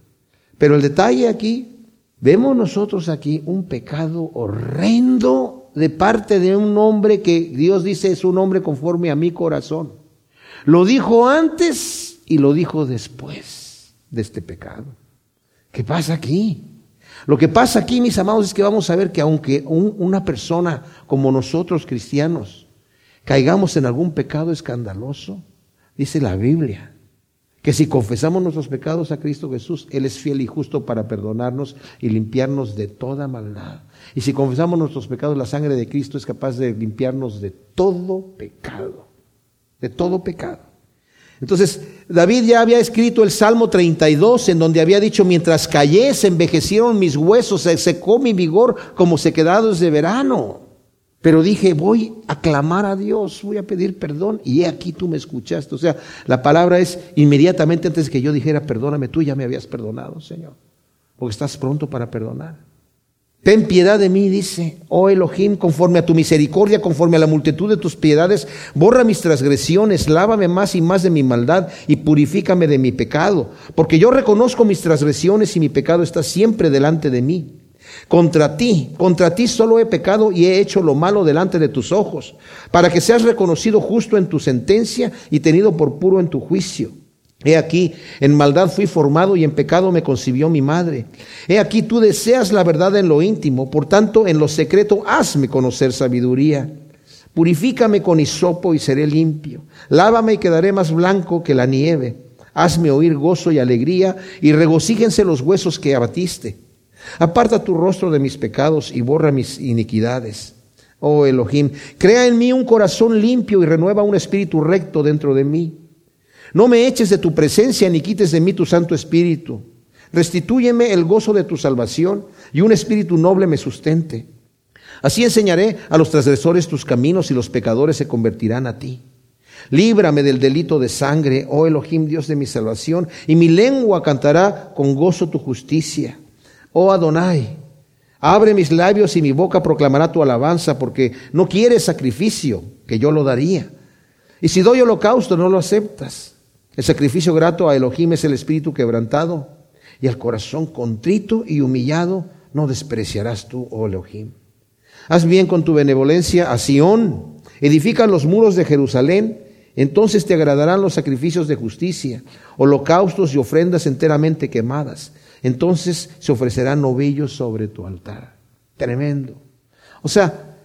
Pero el detalle aquí, vemos nosotros aquí un pecado horrendo de parte de un hombre que Dios dice es un hombre conforme a mi corazón. Lo dijo antes y lo dijo después de este pecado. ¿Qué pasa aquí? Lo que pasa aquí, mis amados, es que vamos a ver que aunque una persona como nosotros cristianos caigamos en algún pecado escandaloso, dice la Biblia, que si confesamos nuestros pecados a Cristo Jesús, Él es fiel y justo para perdonarnos y limpiarnos de toda maldad. Y si confesamos nuestros pecados, la sangre de Cristo es capaz de limpiarnos de todo pecado, de todo pecado. Entonces, David ya había escrito el Salmo 32, en donde había dicho, mientras callé, se envejecieron mis huesos, se secó mi vigor como sequedados de verano. Pero dije, voy a clamar a Dios, voy a pedir perdón y he aquí tú me escuchaste. O sea, la palabra es inmediatamente antes que yo dijera, perdóname, tú ya me habías perdonado, Señor, porque estás pronto para perdonar. Ten piedad de mí, dice, oh Elohim, conforme a tu misericordia, conforme a la multitud de tus piedades, borra mis transgresiones, lávame más y más de mi maldad y purifícame de mi pecado, porque yo reconozco mis transgresiones y mi pecado está siempre delante de mí. Contra ti, contra ti solo he pecado y he hecho lo malo delante de tus ojos, para que seas reconocido justo en tu sentencia y tenido por puro en tu juicio. He aquí, en maldad fui formado y en pecado me concibió mi madre. He aquí, tú deseas la verdad en lo íntimo, por tanto, en lo secreto hazme conocer sabiduría. Purifícame con hisopo y seré limpio. Lávame y quedaré más blanco que la nieve. Hazme oír gozo y alegría y regocíjense los huesos que abatiste. Aparta tu rostro de mis pecados y borra mis iniquidades. Oh Elohim, crea en mí un corazón limpio y renueva un espíritu recto dentro de mí. No me eches de tu presencia ni quites de mí tu Santo Espíritu. Restitúyeme el gozo de tu salvación y un espíritu noble me sustente. Así enseñaré a los transgresores tus caminos y los pecadores se convertirán a ti. Líbrame del delito de sangre, oh Elohim, Dios de mi salvación, y mi lengua cantará con gozo tu justicia. Oh Adonai, abre mis labios y mi boca proclamará tu alabanza, porque no quieres sacrificio, que yo lo daría. Y si doy holocausto, no lo aceptas. El sacrificio grato a Elohim es el espíritu quebrantado, y al corazón contrito y humillado no despreciarás tú, oh Elohim. Haz bien con tu benevolencia a Sión, edifica los muros de Jerusalén, entonces te agradarán los sacrificios de justicia, holocaustos y ofrendas enteramente quemadas entonces se ofrecerán novillos sobre tu altar. Tremendo. O sea,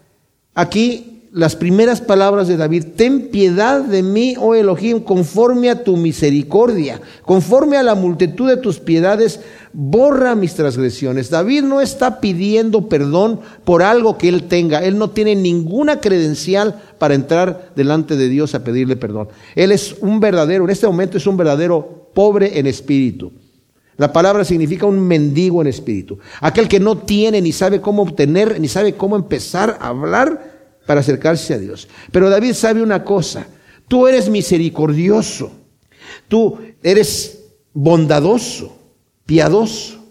aquí las primeras palabras de David, ten piedad de mí, oh Elohim, conforme a tu misericordia, conforme a la multitud de tus piedades, borra mis transgresiones. David no está pidiendo perdón por algo que él tenga, él no tiene ninguna credencial para entrar delante de Dios a pedirle perdón. Él es un verdadero, en este momento es un verdadero pobre en espíritu. La palabra significa un mendigo en espíritu. Aquel que no tiene ni sabe cómo obtener, ni sabe cómo empezar a hablar para acercarse a Dios. Pero David sabe una cosa, tú eres misericordioso, tú eres bondadoso, piadoso.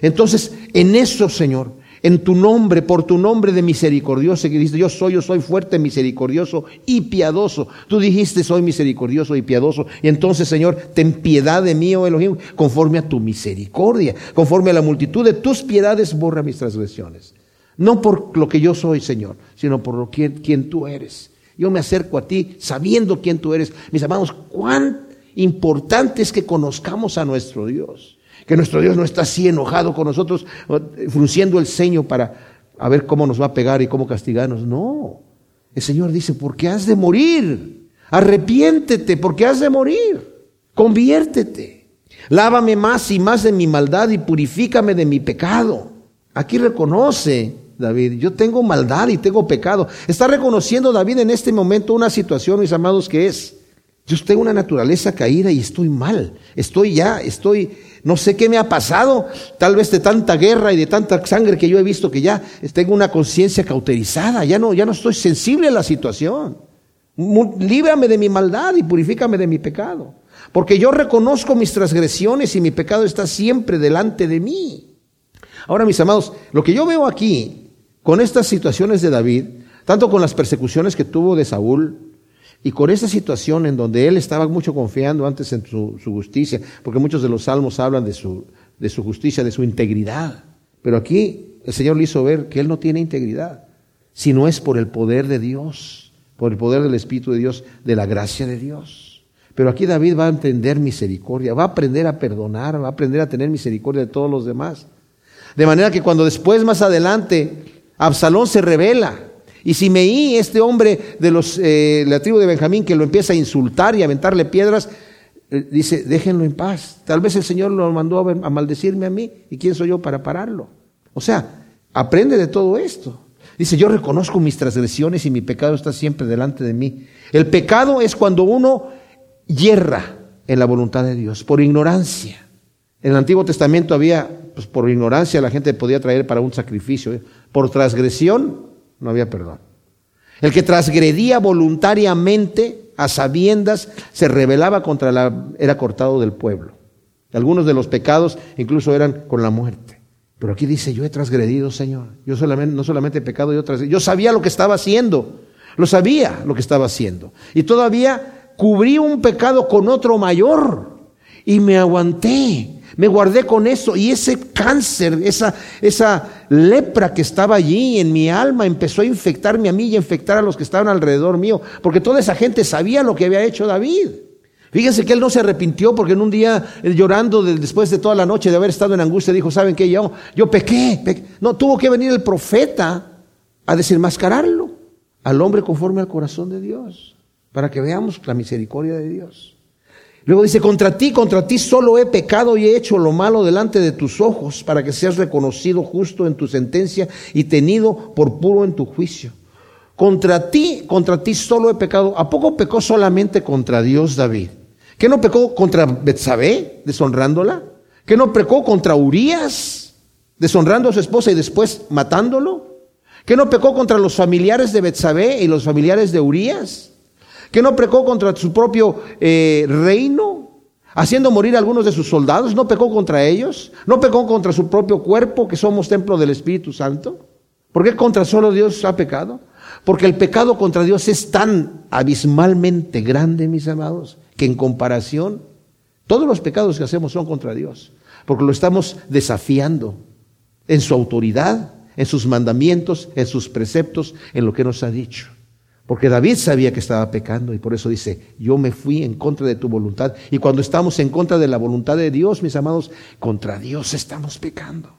Entonces, en eso, Señor, en tu nombre, por tu nombre de misericordioso, que dice, yo soy, yo soy fuerte, misericordioso y piadoso. Tú dijiste, soy misericordioso y piadoso. Y entonces, Señor, ten piedad de mí, oh Elohim, conforme a tu misericordia, conforme a la multitud de tus piedades, borra mis transgresiones. No por lo que yo soy, Señor, sino por lo que, quien tú eres. Yo me acerco a ti sabiendo quién tú eres. Mis amados, cuán importante es que conozcamos a nuestro Dios que nuestro Dios no está así enojado con nosotros, frunciendo el ceño para a ver cómo nos va a pegar y cómo castigarnos. No, el Señor dice, porque has de morir, arrepiéntete, porque has de morir, conviértete, lávame más y más de mi maldad y purifícame de mi pecado. Aquí reconoce David, yo tengo maldad y tengo pecado. Está reconociendo David en este momento una situación, mis amados, que es, yo tengo una naturaleza caída y estoy mal, estoy ya, estoy no sé qué me ha pasado, tal vez de tanta guerra y de tanta sangre que yo he visto que ya tengo una conciencia cauterizada, ya no, ya no estoy sensible a la situación. Líbrame de mi maldad y purifícame de mi pecado. Porque yo reconozco mis transgresiones y mi pecado está siempre delante de mí. Ahora, mis amados, lo que yo veo aquí con estas situaciones de David, tanto con las persecuciones que tuvo de Saúl, y con esa situación en donde él estaba mucho confiando antes en su, justicia, porque muchos de los salmos hablan de su, justicia, de su integridad. Pero aquí el Señor le hizo ver que él no tiene integridad, si no es por el poder de Dios, por el poder del Espíritu de Dios, de la gracia de Dios. Pero aquí David va a entender misericordia, va a aprender a perdonar, va a aprender a tener misericordia de todos los demás. De manera que cuando después, más adelante, Absalón se revela y si Meí, este hombre de los, eh, la tribu de Benjamín, que lo empieza a insultar y a aventarle piedras, eh, dice, déjenlo en paz. Tal vez el Señor lo mandó a, a maldecirme a mí. ¿Y quién soy yo para pararlo? O sea, aprende de todo esto. Dice, yo reconozco mis transgresiones y mi pecado está siempre delante de mí. El pecado es cuando uno yerra en la voluntad de Dios, por ignorancia. En el Antiguo Testamento había, pues por ignorancia la gente podía traer para un sacrificio. ¿eh? Por transgresión no había perdón. El que transgredía voluntariamente a sabiendas se rebelaba contra la era cortado del pueblo. Algunos de los pecados incluso eran con la muerte. Pero aquí dice, yo he transgredido, Señor. Yo solamente, no solamente he pecado, yo transgredido. Yo sabía lo que estaba haciendo. Lo sabía lo que estaba haciendo. Y todavía cubrí un pecado con otro mayor. Y me aguanté. Me guardé con eso. Y ese cáncer, esa, esa lepra que estaba allí en mi alma empezó a infectarme a mí y a infectar a los que estaban alrededor mío. Porque toda esa gente sabía lo que había hecho David. Fíjense que él no se arrepintió porque en un día llorando después de toda la noche de haber estado en angustia dijo, ¿saben qué? Yo, yo pequé, pequé. No, tuvo que venir el profeta a desenmascararlo al hombre conforme al corazón de Dios, para que veamos la misericordia de Dios. Luego dice, contra ti, contra ti solo he pecado y he hecho lo malo delante de tus ojos, para que seas reconocido justo en tu sentencia y tenido por puro en tu juicio. Contra ti, contra ti solo he pecado. ¿A poco pecó solamente contra Dios David? ¿Que no pecó contra Betsabé, deshonrándola? ¿Que no pecó contra Urias, deshonrando a su esposa y después matándolo? ¿Que no pecó contra los familiares de Betsabé y los familiares de Urías? ¿Que no pecó contra su propio eh, reino? Haciendo morir a algunos de sus soldados, ¿no pecó contra ellos? ¿No pecó contra su propio cuerpo, que somos templo del Espíritu Santo? ¿Por qué contra solo Dios ha pecado? Porque el pecado contra Dios es tan abismalmente grande, mis amados, que en comparación, todos los pecados que hacemos son contra Dios, porque lo estamos desafiando en su autoridad, en sus mandamientos, en sus preceptos, en lo que nos ha dicho. Porque David sabía que estaba pecando y por eso dice, yo me fui en contra de tu voluntad. Y cuando estamos en contra de la voluntad de Dios, mis amados, contra Dios estamos pecando.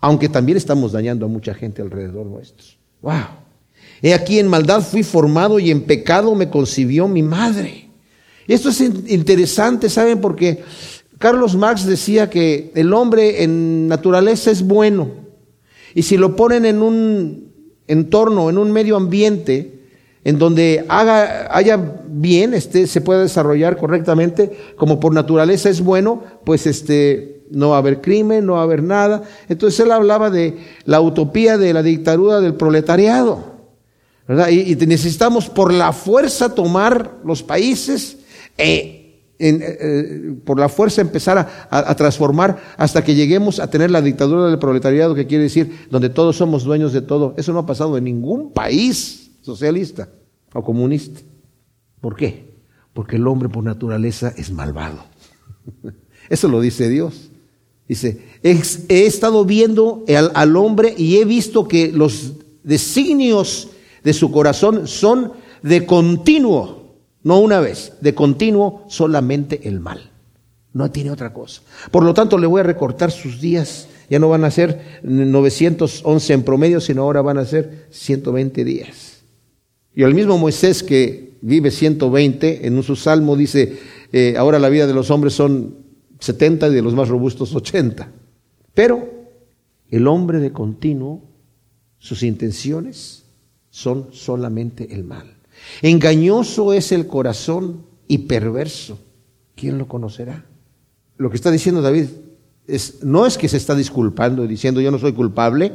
Aunque también estamos dañando a mucha gente alrededor nuestro. ¡Wow! He aquí en maldad fui formado y en pecado me concibió mi madre. Esto es interesante, ¿saben? Porque Carlos Marx decía que el hombre en naturaleza es bueno, y si lo ponen en un entorno, en un medio ambiente, en donde haga, haya bien, este, se pueda desarrollar correctamente, como por naturaleza es bueno, pues este, no va a haber crimen, no va a haber nada. Entonces él hablaba de la utopía de la dictadura del proletariado. ¿verdad? Y, necesitamos por la fuerza tomar los países e eh, eh, por la fuerza empezar a, a, transformar hasta que lleguemos a tener la dictadura del proletariado, que quiere decir donde todos somos dueños de todo. Eso no ha pasado en ningún país socialista o comunista. ¿Por qué? Porque el hombre por naturaleza es malvado. Eso lo dice Dios. Dice, he, estado viendo al, al hombre y he visto que los designios de su corazón son de continuo no una vez, de continuo solamente el mal. No tiene otra cosa. Por lo tanto, le voy a recortar sus días. Ya no van a ser 911 en promedio, sino ahora van a ser 120 días. Y el mismo Moisés que vive 120, en su salmo dice, eh, ahora la vida de los hombres son 70 y de los más robustos 80. Pero el hombre de continuo, sus intenciones son solamente el mal. Engañoso es el corazón y perverso. ¿Quién lo conocerá? Lo que está diciendo David es, no es que se está disculpando y diciendo yo no soy culpable,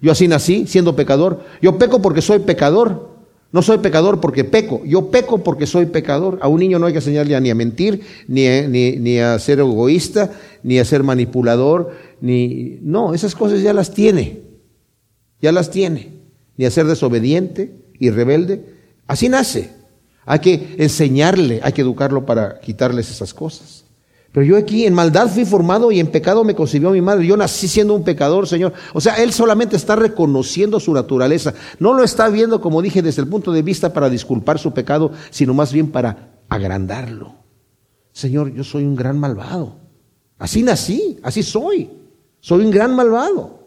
yo así nací siendo pecador, yo peco porque soy pecador, no soy pecador porque peco, yo peco porque soy pecador. A un niño no hay que enseñarle ni a mentir, ni a, ni, ni a ser egoísta, ni a ser manipulador, ni... No, esas cosas ya las tiene, ya las tiene. Ni a ser desobediente y rebelde, Así nace. Hay que enseñarle, hay que educarlo para quitarles esas cosas. Pero yo aquí en maldad fui formado y en pecado me concibió mi madre. Yo nací siendo un pecador, Señor. O sea, Él solamente está reconociendo su naturaleza. No lo está viendo, como dije, desde el punto de vista para disculpar su pecado, sino más bien para agrandarlo. Señor, yo soy un gran malvado. Así nací, así soy. Soy un gran malvado.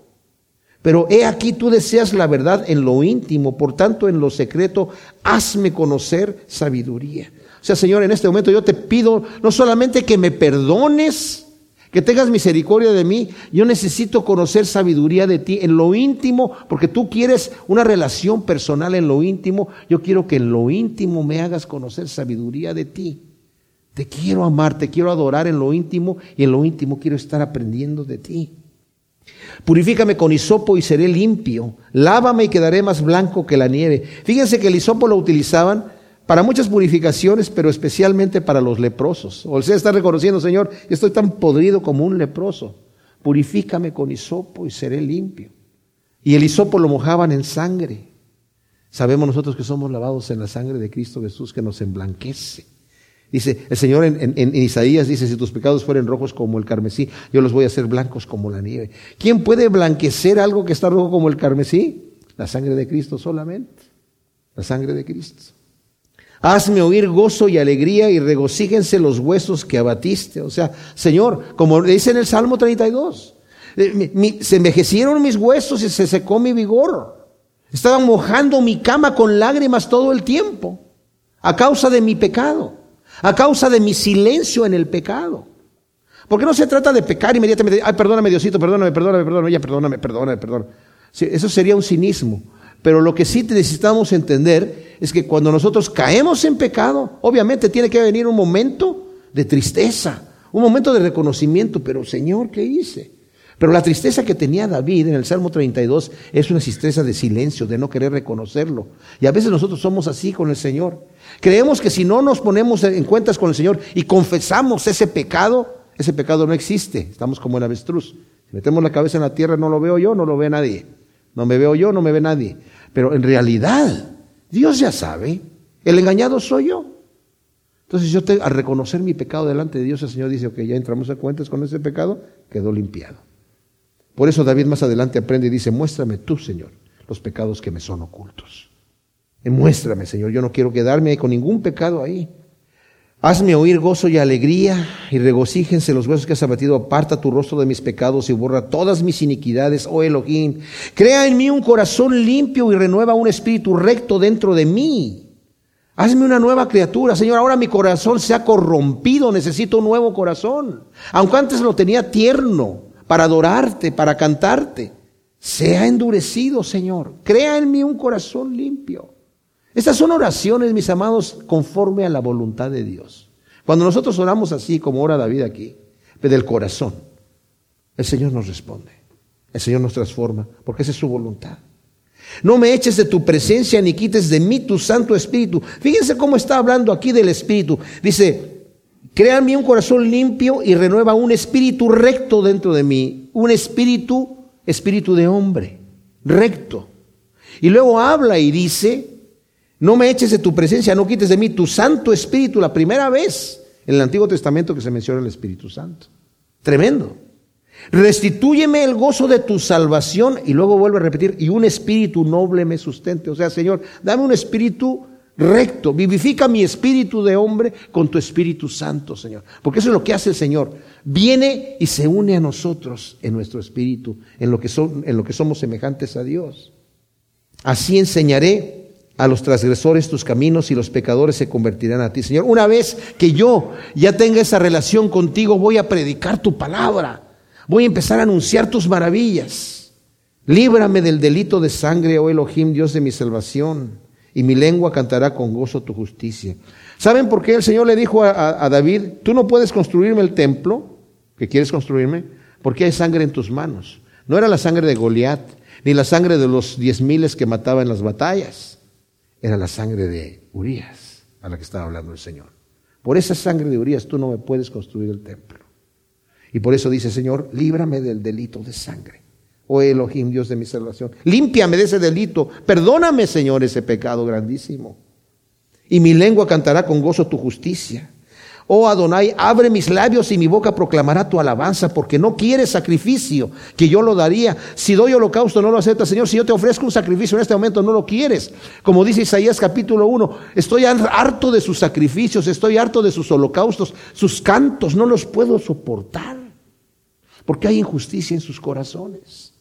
Pero he aquí tú deseas la verdad en lo íntimo, por tanto en lo secreto, hazme conocer sabiduría. O sea, Señor, en este momento yo te pido no solamente que me perdones, que tengas misericordia de mí, yo necesito conocer sabiduría de ti en lo íntimo, porque tú quieres una relación personal en lo íntimo, yo quiero que en lo íntimo me hagas conocer sabiduría de ti. Te quiero amar, te quiero adorar en lo íntimo y en lo íntimo quiero estar aprendiendo de ti. Purifícame con hisopo y seré limpio. Lávame y quedaré más blanco que la nieve. Fíjense que el hisopo lo utilizaban para muchas purificaciones, pero especialmente para los leprosos. O sea, está reconociendo, Señor, estoy tan podrido como un leproso. Purifícame con hisopo y seré limpio. Y el hisopo lo mojaban en sangre. Sabemos nosotros que somos lavados en la sangre de Cristo Jesús que nos emblanquece. Dice, el Señor en, Isaías dice, si tus pecados fueren rojos como el carmesí, yo los voy a hacer blancos como la nieve. ¿Quién puede blanquecer algo que está rojo como el carmesí? La sangre de Cristo solamente. La sangre de Cristo. Hazme oír gozo y alegría y regocíjense los huesos que abatiste. O sea, Señor, como dice en el Salmo 32, eh, se envejecieron mis huesos y se secó mi vigor. Estaban mojando mi cama con lágrimas todo el tiempo a causa de mi pecado a causa de mi silencio en el pecado. Porque no se trata de pecar inmediatamente, ay, perdóname Diosito, perdóname, perdóname, perdóname, ya perdóname, perdóname, perdóname. eso sería un cinismo. Pero lo que sí necesitamos entender es que cuando nosotros caemos en pecado, obviamente tiene que venir un momento de tristeza, un momento de reconocimiento, pero Señor, ¿qué hice? Pero la tristeza que tenía David en el Salmo 32 es una tristeza de silencio, de no querer reconocerlo. Y a veces nosotros somos así con el Señor. Creemos que si no nos ponemos en cuentas con el Señor y confesamos ese pecado, ese pecado no existe. Estamos como el avestruz. Si metemos la cabeza en la tierra, no lo veo yo, no lo ve nadie. No me veo yo, no me ve nadie. Pero en realidad, Dios ya sabe. El engañado soy yo. Entonces yo al reconocer mi pecado delante de Dios, el Señor dice, ok, ya entramos a cuentas con ese pecado, quedó limpiado. Por eso David más adelante aprende y dice, muéstrame tú, Señor, los pecados que me son ocultos. Muéstrame, Señor, yo no quiero quedarme con ningún pecado ahí. Hazme oír gozo y alegría y regocíjense los huesos que has abatido. Aparta tu rostro de mis pecados y borra todas mis iniquidades, oh Elohim. Crea en mí un corazón limpio y renueva un espíritu recto dentro de mí. Hazme una nueva criatura, Señor. Ahora mi corazón se ha corrompido, necesito un nuevo corazón. Aunque antes lo tenía tierno, para adorarte, para cantarte. Sea endurecido, Señor. Crea en mí un corazón limpio. Estas son oraciones, mis amados, conforme a la voluntad de Dios. Cuando nosotros oramos así, como ora David aquí, del corazón, el Señor nos responde. El Señor nos transforma, porque esa es su voluntad. No me eches de tu presencia ni quites de mí tu Santo Espíritu. Fíjense cómo está hablando aquí del Espíritu. Dice, mí un corazón limpio y renueva un espíritu recto dentro de mí. Un espíritu, espíritu de hombre, recto. Y luego habla y dice, no me eches de tu presencia, no quites de mí tu Santo Espíritu, la primera vez en el Antiguo Testamento que se menciona el Espíritu Santo. Tremendo. Restitúyeme el gozo de tu salvación y luego vuelve a repetir, y un espíritu noble me sustente. O sea, Señor, dame un espíritu recto. Vivifica mi espíritu de hombre con tu Espíritu Santo, Señor. Porque eso es lo que hace el Señor. Viene y se une a nosotros en nuestro espíritu, en lo que, son, en lo que somos semejantes a Dios. Así enseñaré a los transgresores tus caminos y los pecadores se convertirán a ti, Señor. Una vez que yo ya tenga esa relación contigo, voy a predicar tu palabra. Voy a empezar a anunciar tus maravillas. Líbrame del delito de sangre, oh Elohim, Dios de mi salvación y mi lengua cantará con gozo tu justicia. ¿Saben por qué el Señor le dijo a, David, tú no puedes construirme el templo que quieres construirme? Porque hay sangre en tus manos. No era la sangre de Goliat, ni la sangre de los diez miles que mataba en las batallas. Era la sangre de Urias, a la que estaba hablando el Señor. Por esa sangre de Urias tú no me puedes construir el templo. Y por eso dice, Señor, líbrame del delito de sangre oh Elohim, Dios de mi salvación. Límpiame de ese delito. Perdóname, Señor, ese pecado grandísimo. Y mi lengua cantará con gozo tu justicia. Oh Adonai, abre mis labios y mi boca proclamará tu alabanza, porque no quieres sacrificio, que yo lo daría. Si doy holocausto, no lo aceptas, Señor. Si yo te ofrezco un sacrificio en este momento, no lo quieres. Como dice Isaías capítulo 1, estoy harto de sus sacrificios, estoy harto de sus holocaustos, sus cantos, no los puedo soportar, porque hay injusticia en sus corazones.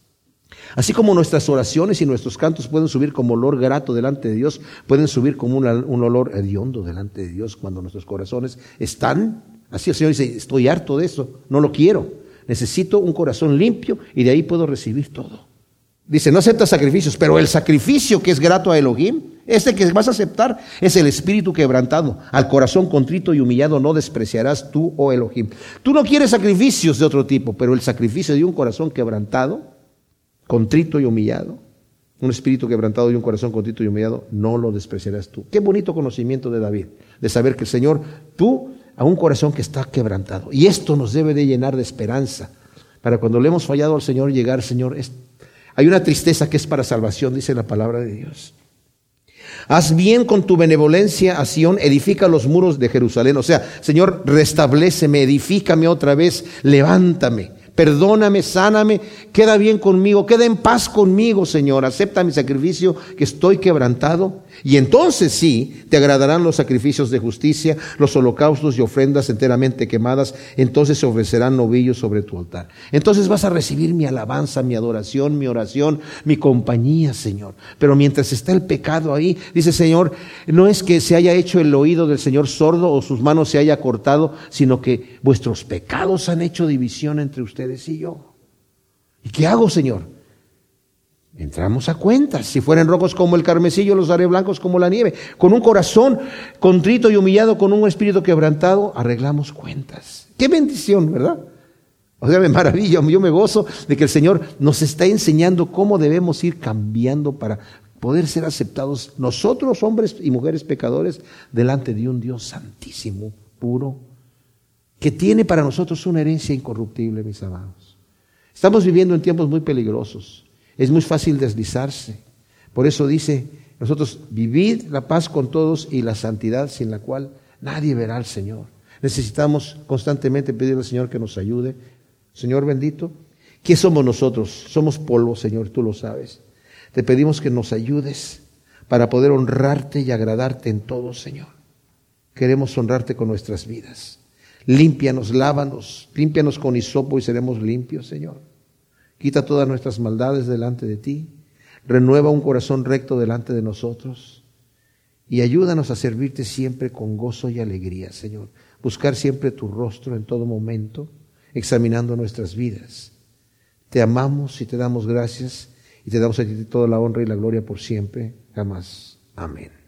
Así como nuestras oraciones y nuestros cantos pueden subir como olor grato delante de Dios, pueden subir como un olor hediondo delante de Dios cuando nuestros corazones están. Así el Señor dice, estoy harto de eso, no lo quiero. Necesito un corazón limpio y de ahí puedo recibir todo. Dice, no aceptas sacrificios, pero el sacrificio que es grato a Elohim, este que vas a aceptar es el espíritu quebrantado. Al corazón contrito y humillado no despreciarás tú, oh Elohim. Tú no quieres sacrificios de otro tipo, pero el sacrificio de un corazón quebrantado contrito y humillado, un espíritu quebrantado y un corazón contrito y humillado, no lo despreciarás tú. Qué bonito conocimiento de David, de saber que el Señor, tú, a un corazón que está quebrantado. Y esto nos debe de llenar de esperanza, para cuando le hemos fallado al Señor llegar, Señor, hay una tristeza que es para salvación, dice la palabra de Dios. Haz bien con tu benevolencia a Sión, edifica los muros de Jerusalén. O sea, Señor, restableceme, edifícame otra vez, levántame perdóname, sáname, queda bien conmigo, queda en paz conmigo, Señor, acepta mi sacrificio que estoy quebrantado. Y entonces sí, te agradarán los sacrificios de justicia, los holocaustos y ofrendas enteramente quemadas, entonces se ofrecerán novillos sobre tu altar. Entonces vas a recibir mi alabanza, mi adoración, mi oración, mi compañía, Señor. Pero mientras está el pecado ahí, dice Señor, no es que se haya hecho el oído del Señor sordo o sus manos se haya cortado, sino que vuestros pecados han hecho división entre ustedes y yo. ¿Y qué hago, Señor? Entramos a cuentas. Si fueran rojos como el carmesillo, los haré blancos como la nieve. Con un corazón contrito y humillado, con un espíritu quebrantado, arreglamos cuentas. Qué bendición, ¿verdad? O sea, me maravillo, yo me gozo de que el Señor nos está enseñando cómo debemos ir cambiando para poder ser aceptados nosotros, hombres y mujeres pecadores, delante de un Dios santísimo, puro, que tiene para nosotros una herencia incorruptible, mis amados. Estamos viviendo en tiempos muy peligrosos. Es muy fácil deslizarse. Por eso dice, nosotros vivid la paz con todos y la santidad sin la cual nadie verá al Señor. Necesitamos constantemente pedirle al Señor que nos ayude. Señor bendito, ¿qué somos nosotros? Somos polvo, Señor, tú lo sabes. Te pedimos que nos ayudes para poder honrarte y agradarte en todo, Señor. Queremos honrarte con nuestras vidas. Límpianos, lávanos, límpianos con hisopo y seremos limpios, Señor. Quita todas nuestras maldades delante de ti. Renueva un corazón recto delante de nosotros. Y ayúdanos a servirte siempre con gozo y alegría, Señor. Buscar siempre tu rostro en todo momento, examinando nuestras vidas. Te amamos y te damos gracias y te damos a ti toda la honra y la gloria por siempre, jamás. Amén.